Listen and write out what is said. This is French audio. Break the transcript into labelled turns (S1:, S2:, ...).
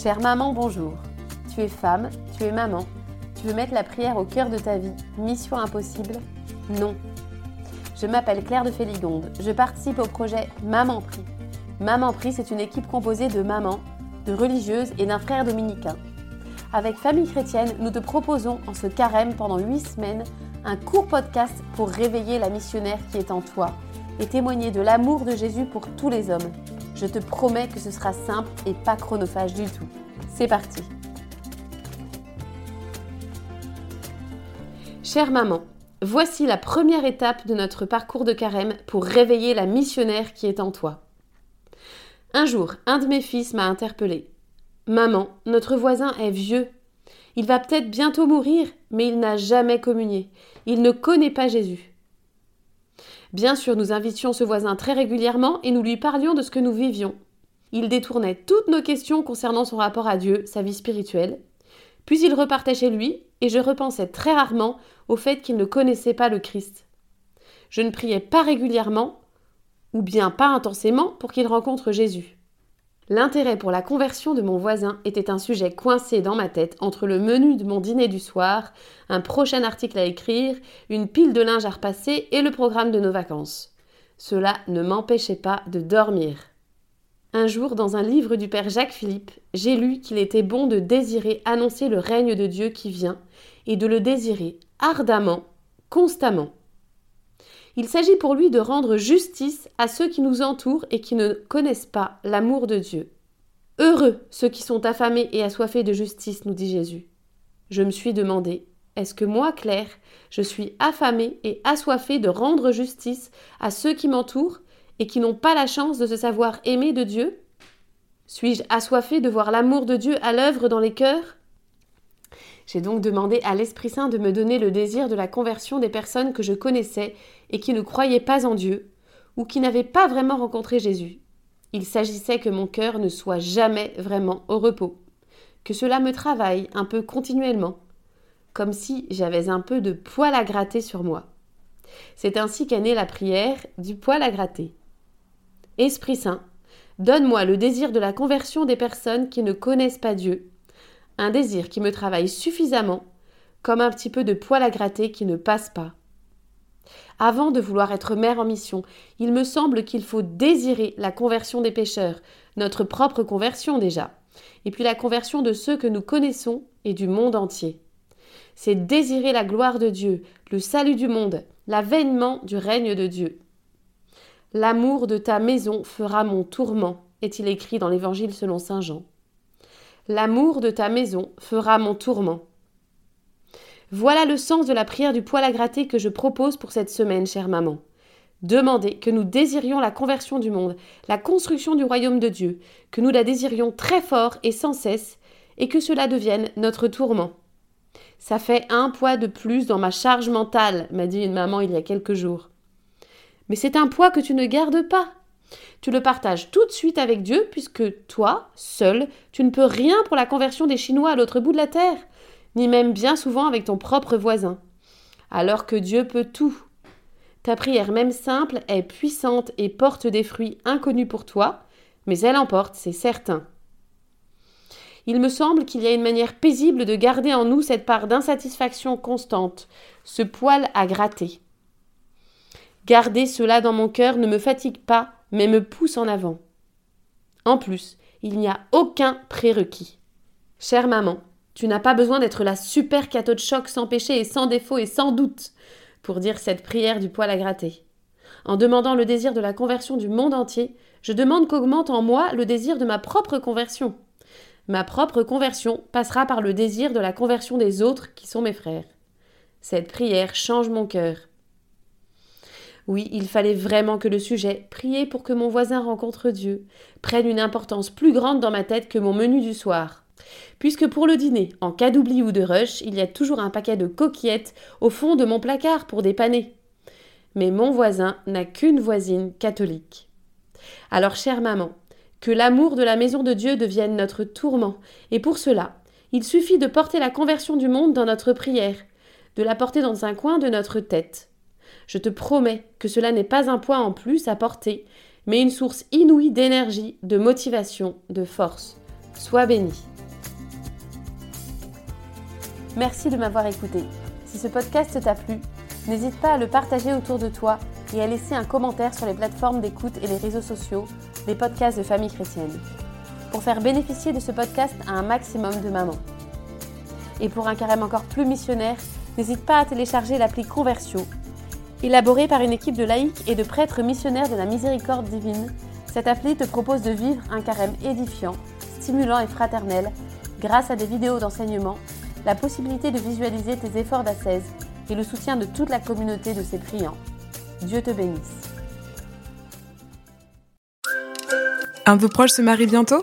S1: Chère maman, bonjour. Tu es femme, tu es maman. Tu veux mettre la prière au cœur de ta vie. Mission impossible Non. Je m'appelle Claire de Féligonde. Je participe au projet Maman Prie. Maman Prie, c'est une équipe composée de mamans, de religieuses et d'un frère dominicain. Avec Famille Chrétienne, nous te proposons en ce carême pendant 8 semaines un court podcast pour réveiller la missionnaire qui est en toi et témoigner de l'amour de Jésus pour tous les hommes. Je te promets que ce sera simple et pas chronophage du tout. C'est parti Chère maman, voici la première étape de notre parcours de carême pour réveiller la missionnaire qui est en toi. Un jour, un de mes fils m'a interpellé. Maman, notre voisin est vieux. Il va peut-être bientôt mourir, mais il n'a jamais communié. Il ne connaît pas Jésus. Bien sûr, nous invitions ce voisin très régulièrement et nous lui parlions de ce que nous vivions. Il détournait toutes nos questions concernant son rapport à Dieu, sa vie spirituelle. Puis il repartait chez lui et je repensais très rarement au fait qu'il ne connaissait pas le Christ. Je ne priais pas régulièrement, ou bien pas intensément, pour qu'il rencontre Jésus. L'intérêt pour la conversion de mon voisin était un sujet coincé dans ma tête entre le menu de mon dîner du soir, un prochain article à écrire, une pile de linge à repasser et le programme de nos vacances. Cela ne m'empêchait pas de dormir. Un jour, dans un livre du Père Jacques Philippe, j'ai lu qu'il était bon de désirer annoncer le règne de Dieu qui vient et de le désirer ardemment, constamment. Il s'agit pour lui de rendre justice à ceux qui nous entourent et qui ne connaissent pas l'amour de Dieu. Heureux ceux qui sont affamés et assoiffés de justice, nous dit Jésus. Je me suis demandé, est-ce que moi, Claire, je suis affamée et assoiffée de rendre justice à ceux qui m'entourent et qui n'ont pas la chance de se savoir aimer de Dieu? Suis-je assoiffée de voir l'amour de Dieu à l'œuvre dans les cœurs? J'ai donc demandé à l'Esprit Saint de me donner le désir de la conversion des personnes que je connaissais et qui ne croyaient pas en Dieu, ou qui n'avaient pas vraiment rencontré Jésus. Il s'agissait que mon cœur ne soit jamais vraiment au repos, que cela me travaille un peu continuellement, comme si j'avais un peu de poil à gratter sur moi. C'est ainsi qu'est née la prière du poil à gratter. Esprit Saint, donne-moi le désir de la conversion des personnes qui ne connaissent pas Dieu un désir qui me travaille suffisamment, comme un petit peu de poil à gratter qui ne passe pas. Avant de vouloir être mère en mission, il me semble qu'il faut désirer la conversion des pécheurs, notre propre conversion déjà, et puis la conversion de ceux que nous connaissons et du monde entier. C'est désirer la gloire de Dieu, le salut du monde, l'avènement du règne de Dieu. L'amour de ta maison fera mon tourment, est-il écrit dans l'Évangile selon Saint Jean. L'amour de ta maison fera mon tourment. Voilà le sens de la prière du poil à gratter que je propose pour cette semaine, chère maman. Demandez que nous désirions la conversion du monde, la construction du royaume de Dieu, que nous la désirions très fort et sans cesse, et que cela devienne notre tourment. Ça fait un poids de plus dans ma charge mentale, m'a dit une maman il y a quelques jours. Mais c'est un poids que tu ne gardes pas. Tu le partages tout de suite avec Dieu puisque toi, seul, tu ne peux rien pour la conversion des Chinois à l'autre bout de la terre, ni même bien souvent avec ton propre voisin. Alors que Dieu peut tout. Ta prière même simple est puissante et porte des fruits inconnus pour toi, mais elle emporte, c'est certain. Il me semble qu'il y a une manière paisible de garder en nous cette part d'insatisfaction constante, ce poil à gratter. Garder cela dans mon cœur ne me fatigue pas, mais me pousse en avant. En plus, il n'y a aucun prérequis. Chère maman, tu n'as pas besoin d'être la super cathode choc sans péché et sans défaut et sans doute pour dire cette prière du poil à gratter. En demandant le désir de la conversion du monde entier, je demande qu'augmente en moi le désir de ma propre conversion. Ma propre conversion passera par le désir de la conversion des autres qui sont mes frères. Cette prière change mon cœur. Oui, il fallait vraiment que le sujet, prier pour que mon voisin rencontre Dieu, prenne une importance plus grande dans ma tête que mon menu du soir. Puisque pour le dîner, en cas d'oubli ou de rush, il y a toujours un paquet de coquillettes au fond de mon placard pour dépanner. Mais mon voisin n'a qu'une voisine catholique. Alors, chère maman, que l'amour de la maison de Dieu devienne notre tourment, et pour cela, il suffit de porter la conversion du monde dans notre prière, de la porter dans un coin de notre tête. Je te promets que cela n'est pas un poids en plus à porter, mais une source inouïe d'énergie, de motivation, de force. Sois béni. Merci de m'avoir écouté. Si ce podcast t'a plu, n'hésite pas à le partager autour de toi et à laisser un commentaire sur les plateformes d'écoute et les réseaux sociaux des podcasts de famille chrétienne, pour faire bénéficier de ce podcast à un maximum de mamans. Et pour un carême encore plus missionnaire, n'hésite pas à télécharger l'appli Conversion. Élaborée par une équipe de laïcs et de prêtres missionnaires de la miséricorde divine, cette appli te propose de vivre un carême édifiant, stimulant et fraternel, grâce à des vidéos d'enseignement, la possibilité de visualiser tes efforts d'ascèse et le soutien de toute la communauté de ses priants. Dieu te bénisse.
S2: Un de vos proches se marie bientôt?